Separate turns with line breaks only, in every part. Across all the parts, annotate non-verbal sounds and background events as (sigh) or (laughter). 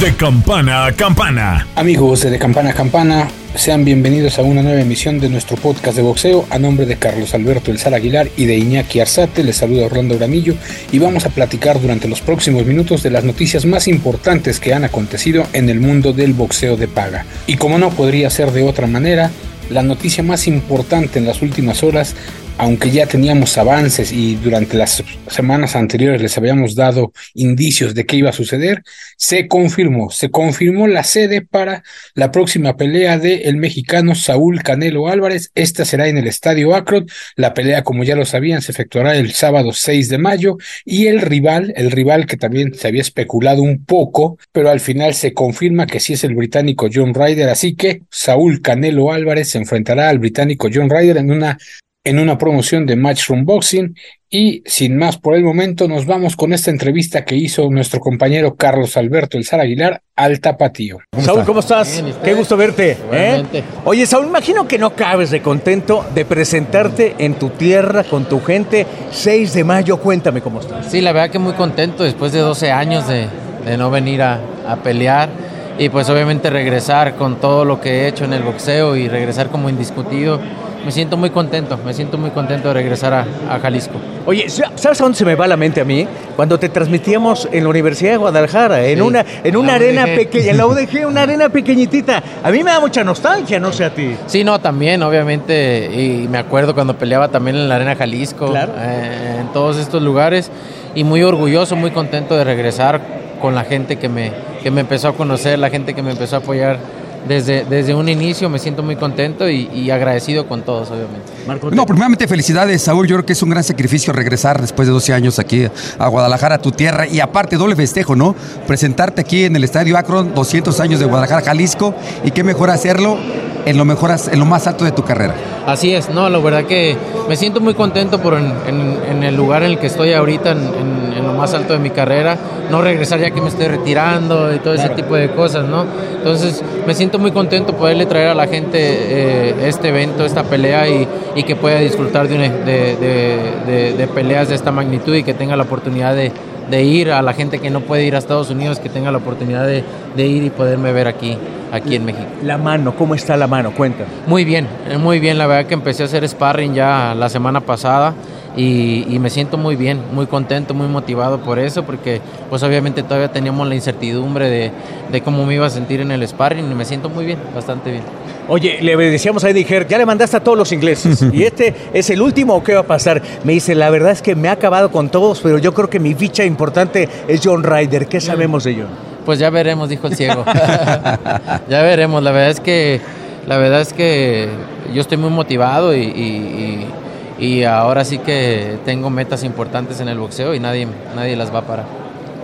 De campana a campana.
Amigos de Campana a Campana, sean bienvenidos a una nueva emisión de nuestro podcast de boxeo. A nombre de Carlos Alberto El Sal Aguilar y de Iñaki Arzate, les saluda Orlando Gramillo y vamos a platicar durante los próximos minutos de las noticias más importantes que han acontecido en el mundo del boxeo de paga. Y como no podría ser de otra manera, la noticia más importante en las últimas horas aunque ya teníamos avances y durante las semanas anteriores les habíamos dado indicios de qué iba a suceder, se confirmó, se confirmó la sede para la próxima pelea del el mexicano Saúl Canelo Álvarez. Esta será en el Estadio Akron. La pelea, como ya lo sabían, se efectuará el sábado 6 de mayo y el rival, el rival que también se había especulado un poco, pero al final se confirma que sí es el británico John Ryder, así que Saúl Canelo Álvarez se enfrentará al británico John Ryder en una en una promoción de Matchroom Boxing. Y sin más por el momento, nos vamos con esta entrevista que hizo nuestro compañero Carlos Alberto El Sar Aguilar al Tapatío.
Saúl, ¿cómo estás? Qué gusto verte. ¿eh? Oye, Saúl, imagino que no cabes de contento de presentarte en tu tierra con tu gente 6 de mayo. Cuéntame cómo estás.
Sí, la verdad que muy contento después de 12 años de, de no venir a, a pelear y pues obviamente regresar con todo lo que he hecho en el boxeo y regresar como indiscutido me siento muy contento, me siento muy contento de regresar a, a, Jalisco.
Oye, ¿sabes a dónde se me va la mente a mí? Cuando te transmitíamos en la Universidad de Guadalajara, en
Sí,
una, en una arena pequeña, en la (laughs) UDG, una arena pequeñitita. A mí me da mucha nostalgia, no sé a ti.
Sí, no, también, obviamente, y me acuerdo cuando peleaba también en la Arena Jalisco,
Claro.
eh, en todos estos lugares, y muy orgulloso, muy contento de regresar con la gente que me, que me empezó a conocer, la gente que me empezó a apoyar desde, desde un inicio, me siento muy contento y, y agradecido con todos, obviamente.
Marco,
No, primeramente felicidades, Saúl. Yo creo que es un gran sacrificio regresar después de 12 años aquí a Guadalajara, a tu tierra. Y aparte, doble festejo, ¿no? Presentarte aquí en el Estadio Akron, 200 años de Guadalajara, Jalisco. Y qué mejor hacerlo en lo, mejor, en lo más alto de tu carrera.
Así es, no, la verdad que me siento muy contento por en, en- en el lugar en el que estoy ahorita, en, en- más alto de mi carrera, no regresar ya que me estoy retirando y todo ese tipo de cosas, ¿no? Entonces me siento muy contento poderle traer a la gente eh, este evento, esta pelea y, y que pueda disfrutar de, una- de- de- de- de peleas de esta magnitud y que tenga la oportunidad de, de ir a la gente que no puede ir a Estados Unidos, que tenga la oportunidad de, de ir y poderme ver aquí, aquí en México.
La mano, ¿cómo está la mano? Cuenta.
Muy bien, eh, muy bien. La verdad que empecé a hacer sparring ya la semana pasada y, y me siento muy bien, muy contento, muy motivado por eso, porque pues obviamente todavía teníamos la incertidumbre de, de cómo me iba a sentir en el sparring y me siento muy bien, bastante bien.
Oye, le decíamos a Eddie Herr, ya le mandaste a todos los ingleses. (laughs) ¿Y este es el último o qué va a pasar? Me dice, la verdad es que me ha acabado con todos, pero yo creo que mi ficha importante es John Ryder. ¿Qué sabemos de John?
Pues ya veremos, dijo el ciego. (laughs) ya veremos. La verdad es que la verdad es que yo estoy muy motivado y, y- y- y ahora sí que tengo metas importantes en el boxeo y nadie, nadie las va a parar.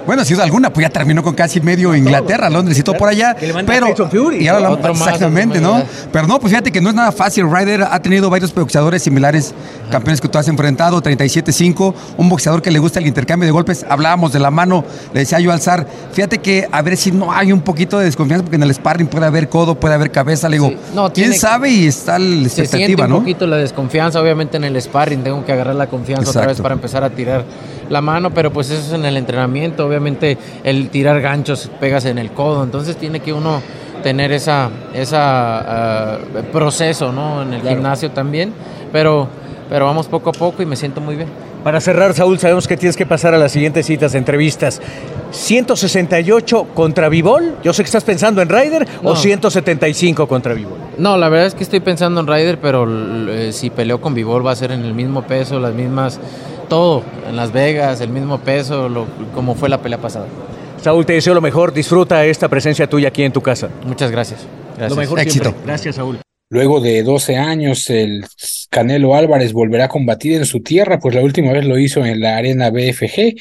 Bueno, si duda alguna, pues ya terminó con casi medio Inglaterra, Londres y todo por allá.
Que le manda
Pero, y ahora lo- exactamente, ¿no? Pero no, pues fíjate que no es nada fácil. Ryder ha tenido varios boxeadores similares, campeones que tú has enfrentado, 37-5, un boxeador que le gusta el intercambio de golpes. Hablábamos de la mano, le decía yo al zar, fíjate que a ver si no hay un poquito de desconfianza, porque en el sparring puede haber codo, puede haber cabeza. Le digo,
Sí. No,
¿quién sabe? Y está la
Se siente
expectativa,
un
¿no?
poquito la desconfianza, obviamente en el sparring tengo que agarrar la confianza otra vez para empezar a tirar la mano, pero pues eso es en el entrenamiento, obviamente el tirar ganchos pegas en el codo, entonces tiene que uno tener esa esa ah, proceso, ¿no? En el gimnasio también, pero pero vamos poco a poco y me siento muy bien.
Para cerrar, Saúl, sabemos que tienes que pasar a las siguientes citas de entrevistas. 168 contra Vivol. Yo sé que estás pensando en Ryder o
No.
175 contra Vivol.
No, la verdad es que estoy pensando en Ryder, pero eh, si peleo con Vivol va a ser en el mismo peso, las mismas, todo, en Las Vegas, el mismo peso, lo- como fue la pelea pasada.
Saúl, te deseo lo mejor. Disfruta esta presencia tuya aquí en tu casa.
Muchas gracias.
Lo mejor
Éxito.
siempre. Gracias, Saúl.
Luego de 12 años, el Canelo Álvarez volverá a combatir en su tierra, pues la última vez lo hizo en la arena BFG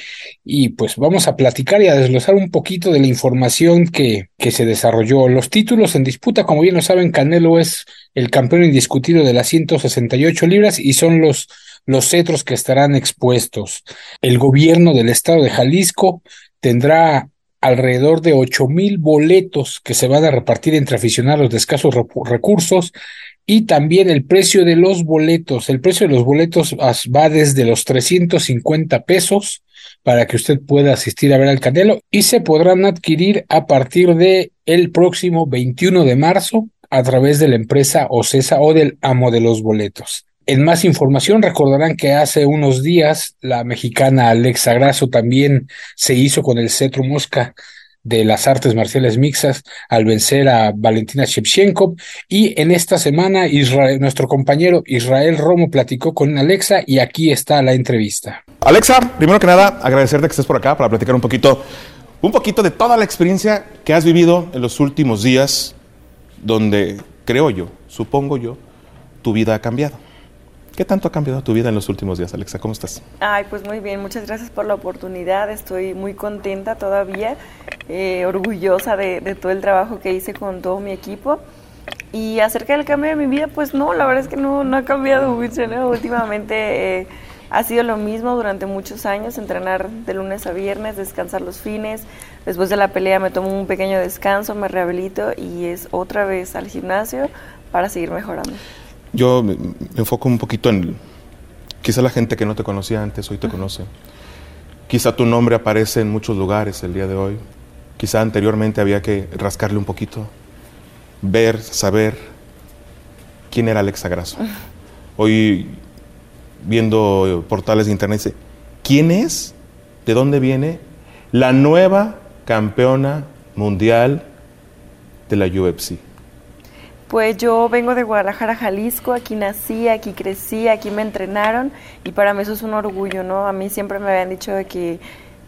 y pues vamos a platicar y a desglosar un poquito de la información que, que se desarrolló. Los títulos en disputa, como bien lo saben, Canelo es el campeón indiscutido de las 168 libras y son los, los cetros que estarán expuestos. El gobierno del estado de Jalisco tendrá alrededor de ocho mil boletos que se van a repartir entre aficionados de escasos recursos y también el precio de los boletos. El precio de los boletos va desde los 350 pesos para que usted pueda asistir a ver al Canelo y se podrán adquirir a partir de el próximo 21 de marzo a través de la empresa Ocesa o del amo de los boletos. En más información, recordarán que hace unos días la mexicana Alexa Grasso también se hizo con el cetro mosca de las artes marciales mixtas al vencer a Valentina Shevchenko y en esta semana nuestro compañero Israel Romo platicó con Alexa y aquí está la entrevista.
Alexa, primero que nada agradecerte que estés por acá para platicar un poquito un poquito de toda la experiencia que has vivido en los últimos días donde creo yo, supongo yo, tu vida ha cambiado. ¿Qué tanto ha cambiado tu vida en los últimos días, Alexa? ¿Cómo estás?
Ay, pues muy bien, muchas gracias por la oportunidad. Estoy muy contenta todavía, eh, orgullosa de, de, todo el trabajo que hice con todo mi equipo. Y acerca del cambio de mi vida, pues no, la verdad es que no, no ha cambiado mucho, ¿no? (laughs) Últimamente eh, ha sido lo mismo durante muchos años, entrenar de lunes a viernes, descansar los fines. Después de la pelea me tomo un pequeño descanso, me rehabilito y es otra vez al gimnasio para seguir mejorando.
Yo me enfoco un poquito en, quizá la gente que no te conocía antes hoy te conoce. Quizá tu nombre aparece en muchos lugares el día de hoy. Quizá anteriormente había que rascarle un poquito, ver, saber quién era Alexa Grasso. Hoy, viendo portales de internet, dice, ¿quién es? ¿De dónde viene? La nueva campeona mundial de la UFC.
Pues yo vengo de Guadalajara, Jalisco, aquí nací, aquí crecí, aquí me entrenaron y para mí eso es un orgullo, ¿no? A mí siempre me habían dicho de que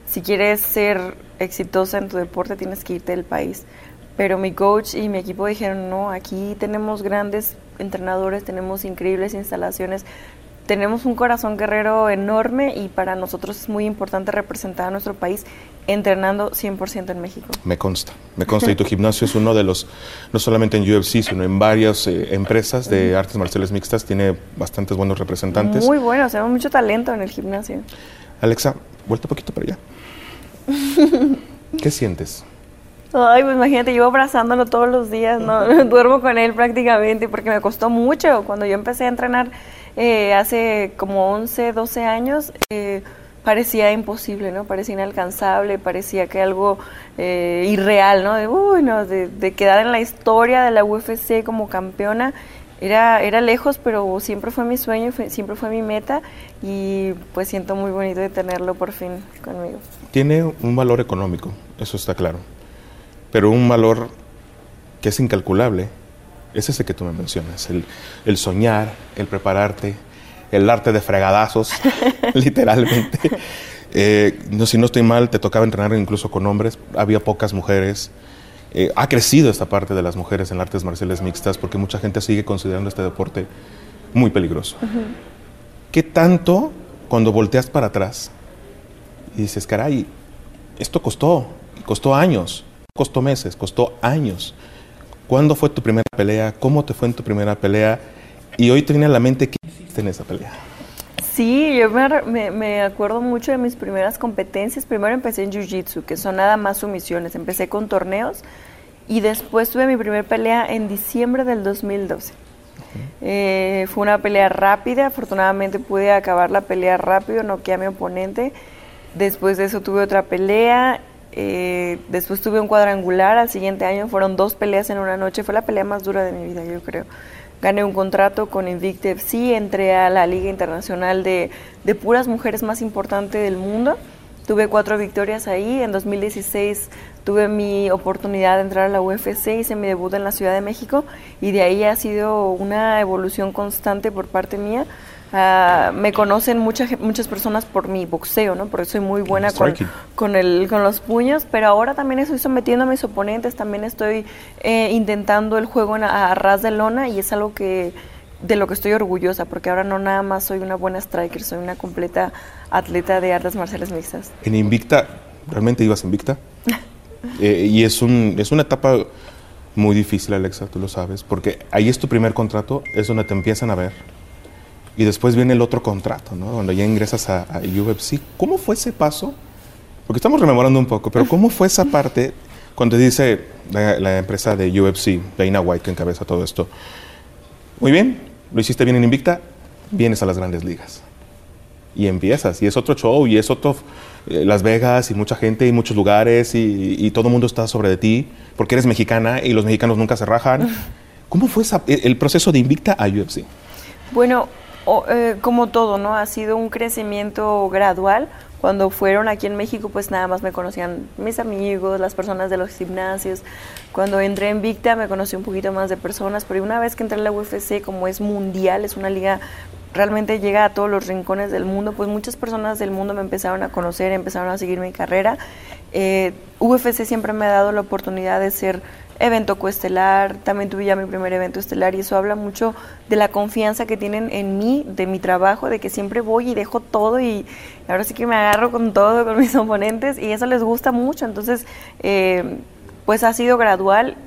si quieres ser exitosa en tu deporte tienes que irte del país. Pero mi coach y mi equipo dijeron, no, aquí tenemos grandes entrenadores, tenemos increíbles instalaciones, tenemos un corazón guerrero enorme y para nosotros es muy importante representar a nuestro país entrenando 100% en México.
Me consta, me consta. Y tu gimnasio es uno de los, no solamente en UFC, sino en varias eh, empresas de artes marciales mixtas, tiene bastantes buenos representantes.
Muy buenos, tenemos mucho talento en el gimnasio.
Alexa, vuelta un poquito para allá. (laughs) ¿Qué sientes?
Ay, pues imagínate, yo abrazándolo todos los días, ¿no? (laughs) Duermo con él prácticamente porque me costó mucho. Cuando yo empecé a entrenar eh, hace como 11, 12 años, eh, parecía imposible, ¿no? Parecía inalcanzable, parecía que algo eh, irreal, ¿no? De, uy, no, de, quedar en la historia de la UFC como campeona. Era, era lejos, pero siempre fue mi sueño, siempre fue mi meta y pues siento muy bonito de tenerlo por fin conmigo.
Tiene un valor económico, eso está claro, pero un valor que es incalculable es ese que tú me mencionas, el soñar, el prepararte, el arte de fregadazos, (laughs) literalmente. Eh, no, si no estoy mal, te tocaba entrenar incluso con hombres, había pocas mujeres. Eh, ha crecido esta parte de las mujeres en artes marciales mixtas porque mucha gente sigue considerando este deporte muy peligroso.
Uh -huh.
¿Qué tanto cuando volteas para atrás y dices, caray, esto costó, costó años, costó meses, costó años? ¿Cuándo fue tu primera pelea? ¿Cómo te fue en tu primera pelea? Y hoy tenía en la mente qué en esa pelea.
Sí, yo me, me, me, acuerdo mucho de mis primeras competencias. Primero empecé en Jiu-Jitsu, que son nada más sumisiones. Empecé con torneos y después tuve mi primera pelea en diciembre del 2012. Eh, fue una pelea rápida, afortunadamente pude acabar la pelea rápido, noqueé a mi oponente. Después de eso tuve otra pelea, eh, después tuve un cuadrangular, al siguiente año fueron dos peleas en una noche, fue la pelea más dura de mi vida, yo creo. Gané un contrato con Invicta FC, entré a la Liga Internacional de, de Puras Mujeres más importante del mundo. Tuve cuatro victorias ahí. En 2016 tuve mi oportunidad de entrar a la UFC, hice mi debut en la Ciudad de México y de ahí ha sido una evolución constante por parte mía. Ah, me conocen mucha, ge- muchas personas por mi boxeo, ¿no? Porque soy muy buena con, con, el, con los puños, pero ahora también estoy sometiendo a mis oponentes, también estoy eh, intentando el juego en- a, ras de lona y es algo que de lo que estoy orgullosa, porque ahora no nada más soy una buena striker, soy una completa atleta de artes marciales mixtas.
En Invicta, ¿realmente ibas Invicta? (laughs) Eh, y es, un, es una etapa muy difícil, Alexa, tú lo sabes, porque ahí es tu primer contrato, es donde te empiezan a ver. Y después viene el otro contrato, ¿no? Donde ya ingresas a, a UFC. ¿Cómo fue ese paso? Porque estamos rememorando un poco, pero ¿cómo fue esa parte cuando dice la, la empresa de UFC, Dana White, que encabeza todo esto? Muy bien, lo hiciste bien en Invicta, vienes a las grandes ligas y empiezas. Y es otro show, y es otro eh, Las Vegas, y mucha gente, y muchos lugares, y, y todo el mundo está sobre de ti, porque eres mexicana y los mexicanos nunca se rajan. (laughs) ¿Cómo fue esa- el el proceso de Invicta a UFC?
Bueno, eh, como todo, ¿no? Ha sido un crecimiento gradual. Cuando fueron aquí en México, pues nada más me conocían mis amigos, las personas de los gimnasios. Cuando entré en Victa me conocí un poquito más de personas, pero una vez que entré en la UFC, como es mundial, es una liga realmente llega a todos los rincones del mundo, pues muchas personas del mundo me empezaron a conocer, empezaron a seguir mi carrera. Eh, UFC siempre me ha dado la oportunidad de ser evento coestelar, también tuve ya mi primer evento estelar y eso habla mucho de la confianza que tienen en mí, de mi trabajo, de que siempre voy y dejo todo y ahora sí que me agarro con todo, con mis (laughs) oponentes y eso les gusta mucho, entonces eh, pues ha sido gradual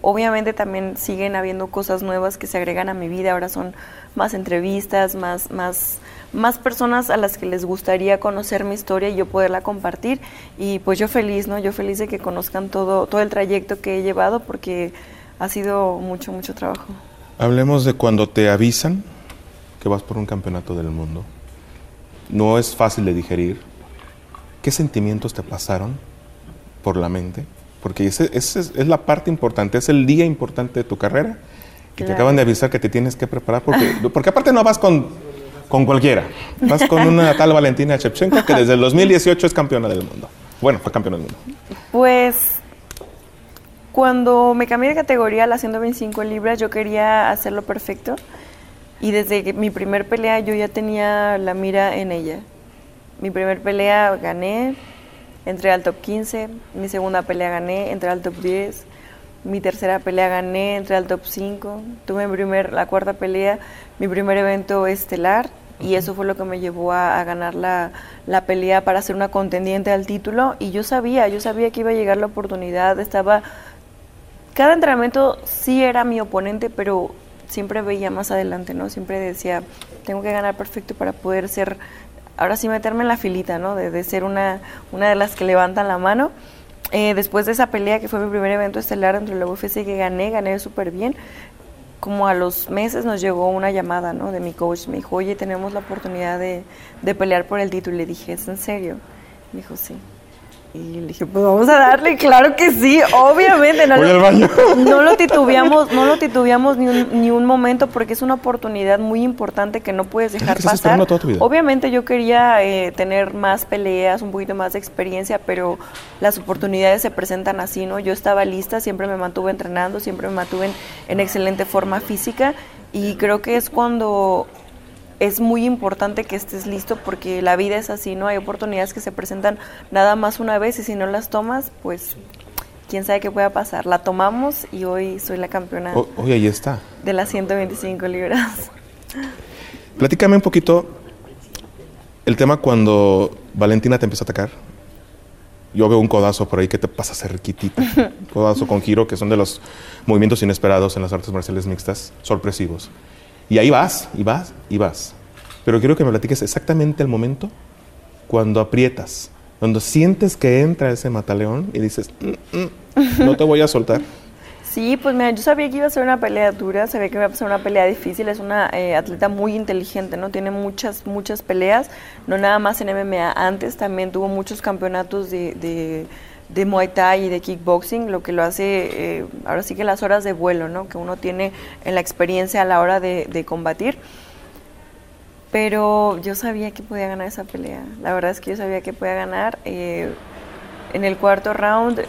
obviamente también siguen habiendo cosas nuevas que se agregan a mi vida. Ahora son más entrevistas, más, más, más personas a las que les gustaría conocer mi historia y yo poderla compartir. Y pues yo feliz, ¿no? Yo feliz de que conozcan todo, todo el trayecto que he llevado porque ha sido mucho, mucho trabajo.
Hablemos de cuando te avisan que vas por un campeonato del mundo. No es fácil de digerir. ¿Qué sentimientos te pasaron por la mente? Porque ese es, es la parte importante, es el día importante de tu carrera. Que te
Claro.
acaban de avisar que te tienes que preparar. Porque, (laughs) porque aparte no vas con, con cualquiera. Vas con una (laughs) tal Valentina Shevchenko que desde el 2018 es campeona del mundo. Bueno, fue campeona del mundo.
Pues cuando me cambié de categoría a las 125 libras, yo quería hacerlo perfecto. Y desde que mi primer pelea yo ya tenía la mira en ella. Mi primer pelea gané, entré al top 15. Mi segunda pelea gané, entré al top 10. Mi tercera pelea gané, entré al top 5. Tuve mi primer, la cuarta pelea, mi primer evento estelar. Y eso fue lo que me llevó a, a ganar la, la pelea para ser una contendiente al título. Y yo sabía, yo sabía que iba a llegar la oportunidad. Estaba cada entrenamiento sí era mi oponente, pero siempre veía más adelante, ¿no? Siempre decía, tengo que ganar perfecto para poder ser, ahora sí meterme en la filita, ¿no? De, de ser una, una de las que levantan la mano. Eh, después de esa pelea, que fue mi primer evento estelar dentro de la UFC que gané, gané súper bien. Como a los meses nos llegó una llamada, ¿no? De mi coach, me dijo, oye, tenemos la oportunidad de, de pelear por el título. Y le dije, ¿es en serio? Me dijo, sí. Y le dije, pues vamos a darle, claro que sí, obviamente. No,
Voy
lo,
al baño.
no lo (laughs) titubeamos, no lo titubeamos ni un, ni un momento porque es una oportunidad muy importante que no puedes dejar pasar.
toda tu vida.
Obviamente yo quería eh, tener más peleas, un poquito más de experiencia, pero las oportunidades se presentan así, ¿no? Yo estaba lista, siempre me mantuve entrenando, siempre me mantuve en, en excelente forma física y creo que es cuando es muy importante que estés listo porque la vida es así, ¿no? Hay oportunidades que se presentan nada más una vez y si no las tomas, pues quién sabe qué pueda pasar. La tomamos y hoy soy la campeona
O- Oye, ahí está.
de las 125 libras.
Platícame un poquito el tema cuando Valentina te empieza a atacar. Yo veo un codazo por ahí que te pasa cerquitita. (laughs) codazo con giro, que son de los movimientos inesperados en las artes marciales mixtas, sorpresivos. Y ahí vas, y vas, y vas. Pero quiero que me platiques exactamente el momento cuando aprietas, cuando sientes que entra ese mataleón y dices, "Mm, mm, no te voy a soltar.
Sí, pues mira, yo sabía que iba a ser una pelea dura, sabía que iba a ser una pelea difícil, es una eh, atleta muy inteligente, ¿no? Tiene muchas, muchas peleas, no nada más en MMA, antes también tuvo muchos campeonatos de, de, de Muay Thai y de kickboxing, lo que lo hace, eh, ahora sí que las horas de vuelo, ¿no? Que uno tiene en la experiencia a la hora de, combatir. Pero yo sabía que podía ganar esa pelea, la verdad es que yo sabía que podía ganar. eh, en el cuarto round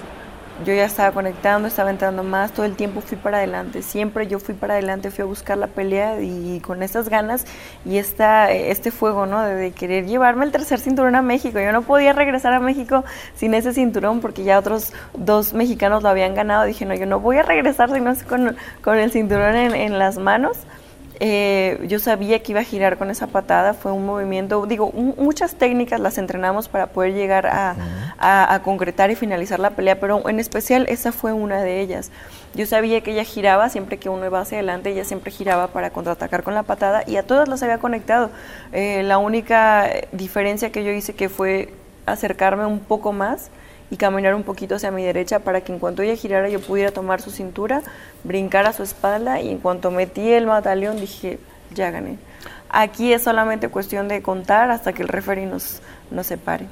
yo ya estaba conectando, estaba entrando más, todo el tiempo fui para adelante, siempre yo fui para adelante, fui a buscar la pelea y con estas ganas y esta, este fuego, ¿no? De, querer llevarme el tercer cinturón a México. Yo no podía regresar a México sin ese cinturón porque ya otros dos mexicanos lo habían ganado. Dije, no, yo no voy a regresar si no con, con el cinturón en, en las manos. Eh, yo sabía que iba a girar con esa patada, fue un movimiento, digo, muchas técnicas las entrenamos para poder llegar a, concretar y finalizar la pelea, pero en especial esa fue una de ellas. Yo sabía que ella giraba, siempre que uno iba hacia adelante, ella siempre giraba para contraatacar con la patada y a todas las había conectado. Eh, la única diferencia que yo hice que fue acercarme un poco más y caminar un poquito hacia mi derecha para que en cuanto ella girara yo pudiera tomar su cintura, brincar a su espalda y en cuanto metí el batallón dije, ya gané. Aquí es solamente cuestión de contar hasta que el referee nos, nos separe.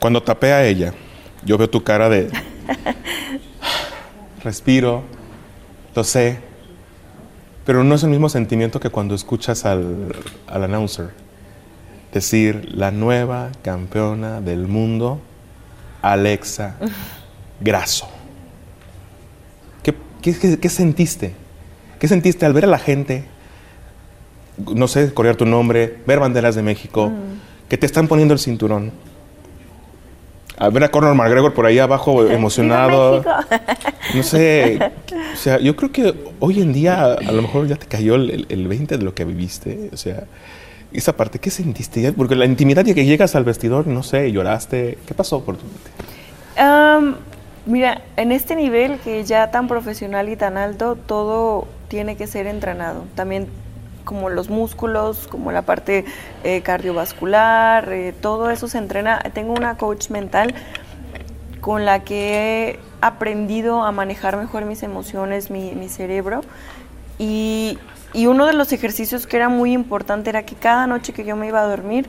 Cuando tapé a ella, yo veo tu cara de... (laughs) respiro, lo sé, pero no es el mismo sentimiento que cuando escuchas al, al announcer decir la nueva campeona del mundo Alexa Graso. ¿Qué, sentiste? ¿Qué sentiste al ver a la gente, no sé, correr tu nombre, ver banderas de México, mm. que te están poniendo el cinturón? A ver a Conor McGregor por ahí abajo emocionado. No sé, (laughs) o sea, yo creo que hoy en día a lo mejor ya te cayó el, el 20 de lo que viviste. O sea, esa parte, ¿qué sentiste? Porque la intimidad de que llegas al vestidor, no sé, lloraste, ¿qué pasó por tu mente?
Mira, en este nivel que ya tan profesional y tan alto, todo tiene que ser entrenado. También como los músculos, como la parte eh, cardiovascular, eh, todo eso se entrena. Tengo una coach mental con la que he aprendido a manejar mejor mis emociones, mi, mi cerebro. Y, y uno de los ejercicios que era muy importante era que cada noche que yo me iba a dormir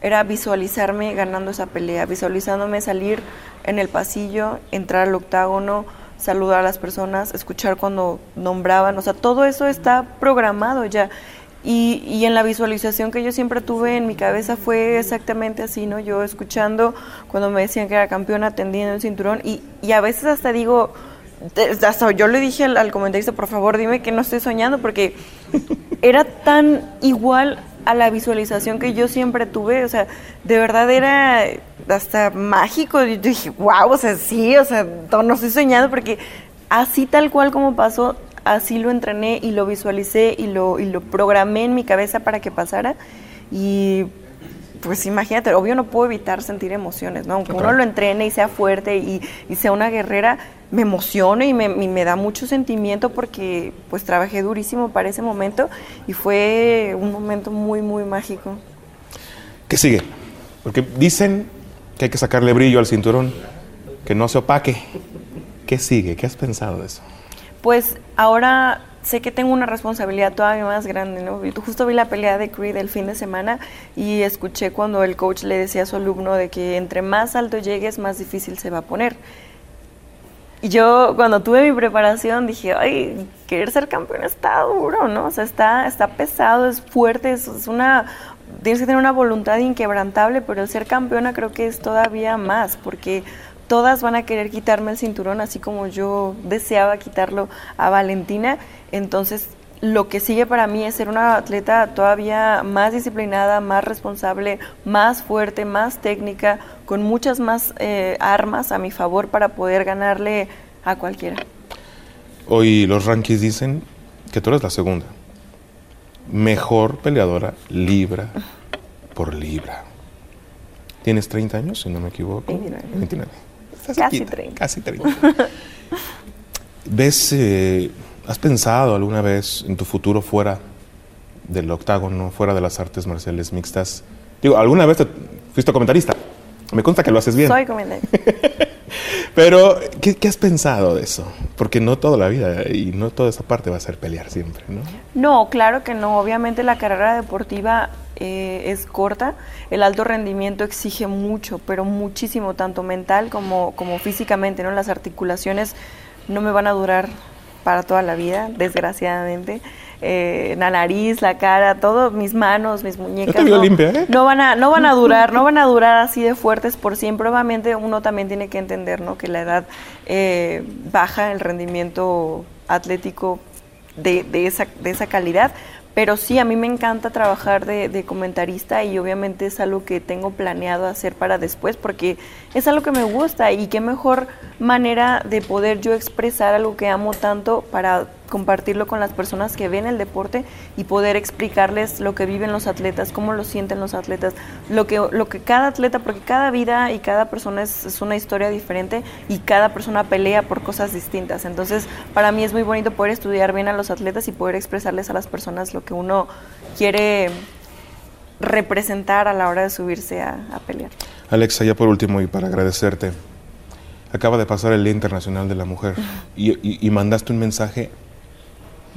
era visualizarme ganando esa pelea, visualizándome salir en el pasillo, entrar al octágono, saludar a las personas, escuchar cuando nombraban, o sea, todo eso está programado ya. Y, y, en la visualización que yo siempre tuve en mi cabeza fue exactamente así, ¿no? Yo escuchando cuando me decían que era campeona, tendiendo el cinturón, y, y a veces hasta digo, hasta yo le dije al, comentarista, por favor, dime que no estoy soñando, porque era tan igual a la visualización que yo siempre tuve, o sea, de verdad era hasta mágico. Yo dije, wow, o sea, sí, o sea, no estoy soñando, porque así tal cual como pasó, así lo entrené y lo visualicé y lo, y lo programé en mi cabeza para que pasara. Y pues imagínate, obvio no puedo evitar sentir emociones, ¿no? Aunque uno lo entrene y sea fuerte y, sea una guerrera, me emociona y me, da mucho sentimiento porque pues trabajé durísimo para ese momento y fue un momento muy, muy mágico.
¿Qué sigue? Porque dicen que hay que sacarle brillo al cinturón, que no se opaque. ¿Qué sigue? ¿Qué has pensado de eso?
Pues ahora sé que tengo una responsabilidad todavía más grande, ¿no? Justo vi la pelea de Creed el fin de semana y escuché cuando el coach le decía a su alumno de que entre más alto llegues, más difícil se va a poner. Y yo cuando tuve mi preparación dije, ay, querer ser campeón está duro, ¿no? O sea, está, está pesado, es fuerte, es, es una... Tienes que tener una voluntad inquebrantable, pero el ser campeona creo que es todavía más, porque todas van a querer quitarme el cinturón, así como yo deseaba quitarlo a Valentina. Entonces, lo que sigue para mí es ser una atleta todavía más disciplinada, más responsable, más fuerte, más técnica, con muchas más eh, armas a mi favor para poder ganarle a cualquiera.
Hoy los rankings dicen que tú eres la segunda. Mejor peleadora libra por libra. ¿Tienes 30 años, si no me equivoco?
29.
29
casi 30.
Casi 30. (laughs) ¿Ves, eh, has pensado alguna vez en tu futuro fuera del octágono, fuera de las artes marciales mixtas? Digo, ¿alguna vez te fuiste comentarista? Me consta que lo haces bien.
Soy comentarista. (laughs)
Pero, ¿qué, ¿qué, has pensado de eso? Porque no toda la vida y no toda esa parte va a ser pelear siempre, ¿no?
No, claro que no. Obviamente la carrera deportiva eh, es corta. El alto rendimiento exige mucho, pero muchísimo, tanto mental como, como físicamente, ¿no? Las articulaciones no me van a durar para toda la vida, desgraciadamente. Eh, la nariz, la cara, todo, mis manos, mis muñecas. no,
limpia, ¿eh?
no van a, no van a (laughs) durar, no van a durar así de fuertes por siempre. Obviamente uno también tiene que entender, ¿no? Que la edad eh, baja el rendimiento atlético de, de esa, de esa calidad. Pero sí, a mí me encanta trabajar de, de comentarista y obviamente es algo que tengo planeado hacer para después porque es algo que me gusta y qué mejor manera de poder yo expresar algo que amo tanto para compartirlo con las personas que ven el deporte y poder explicarles lo que viven los atletas, cómo lo sienten los atletas, lo que, lo que cada atleta, porque cada vida y cada persona es, es una historia diferente y cada persona pelea por cosas distintas. Entonces, para mí es muy bonito poder estudiar bien a los atletas y poder expresarles a las personas lo que uno quiere representar a la hora de subirse a, a pelear.
Alexa, ya por último y para agradecerte, acaba de pasar el Día Internacional de la Mujer y, y- y mandaste un mensaje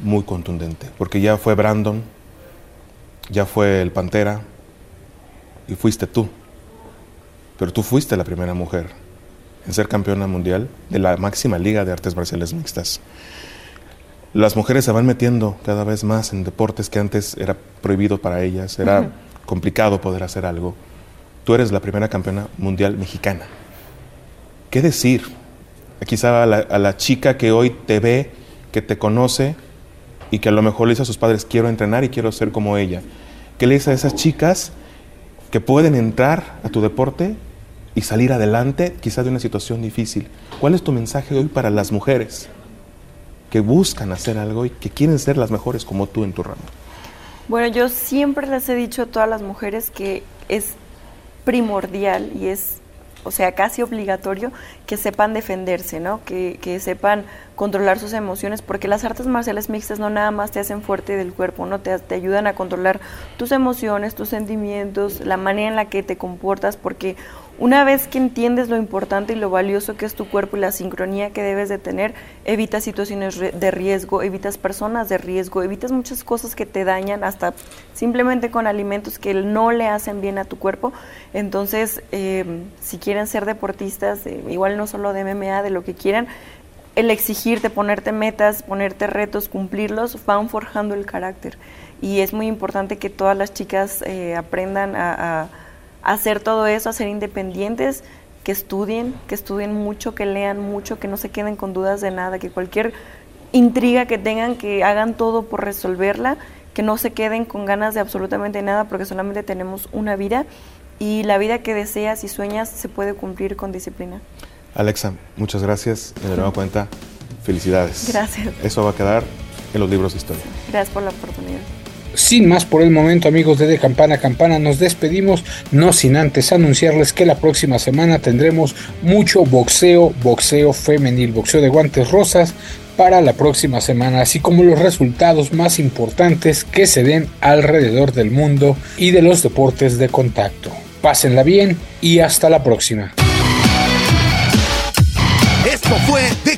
muy contundente, porque ya fue Brandon, ya fue el Pantera y fuiste tú, pero tú fuiste la primera mujer en ser campeona mundial de la máxima liga de artes marciales mixtas. Las mujeres se van metiendo cada vez más en deportes que antes era prohibido para ellas, era. Complicado poder hacer algo. Tú eres la primera campeona mundial mexicana. ¿Qué decir? Quizá a la, a la chica que hoy te ve, que te conoce y que a lo mejor le dice a sus padres, quiero entrenar y quiero ser como ella. ¿Qué le dice a esas chicas que pueden entrar a tu deporte y salir adelante quizá de una situación difícil? ¿Cuál es tu mensaje hoy para las mujeres que buscan hacer algo y que quieren ser las mejores como tú en tu ramo?
Bueno, yo siempre les he dicho a todas las mujeres que es primordial y es, o sea, casi obligatorio que sepan defenderse, ¿no? Que, que sepan controlar sus emociones, porque las artes marciales mixtas no nada más te hacen fuerte del cuerpo, ¿no? Te, te ayudan a controlar tus emociones, tus sentimientos, la manera en la que te comportas, porque una vez que entiendes lo importante y lo valioso que es tu cuerpo y la sincronía que debes de tener, evitas situaciones de riesgo, evitas personas de riesgo, evitas muchas cosas que te dañan, hasta simplemente con alimentos que no le hacen bien a tu cuerpo. Entonces, eh, si quieren ser deportistas, eh, igual no solo de MMA, de lo que quieran, el exigirte, ponerte metas, ponerte retos, cumplirlos, van forjando el carácter. Y es muy importante que todas las chicas eh, aprendan a hacer todo eso, a ser independientes, que estudien, que estudien mucho, que lean mucho, que no se queden con dudas de nada, que cualquier intriga que tengan, que hagan todo por resolverla, que no se queden con ganas de absolutamente nada, porque solamente tenemos una vida y la vida que deseas y sueñas se puede cumplir con disciplina.
Alexa, muchas gracias. Y de nueva cuenta, felicidades.
Gracias.
Eso va a quedar en los libros de historia.
Gracias por la oportunidad.
Sin más por el momento, amigos de De Campana a Campana, nos despedimos, no sin antes anunciarles que la próxima semana tendremos mucho boxeo, boxeo femenil, boxeo de guantes rosas para la próxima semana, así como los resultados más importantes que se den alrededor del mundo y de los deportes de contacto. Pásenla bien y hasta la próxima.
Esto fue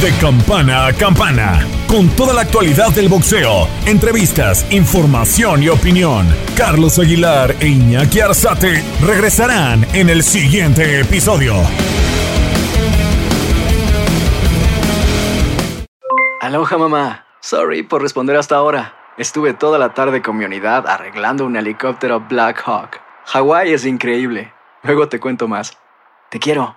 De campana a campana, con toda la actualidad del boxeo, entrevistas, información y opinión. Carlos Aguilar e Iñaki Arzate regresarán en el siguiente episodio.
Aloha mamá. Sorry por responder hasta ahora. Estuve toda la tarde con mi unidad arreglando un helicóptero Black Hawk. Hawái es increíble. Luego te cuento más. Te quiero.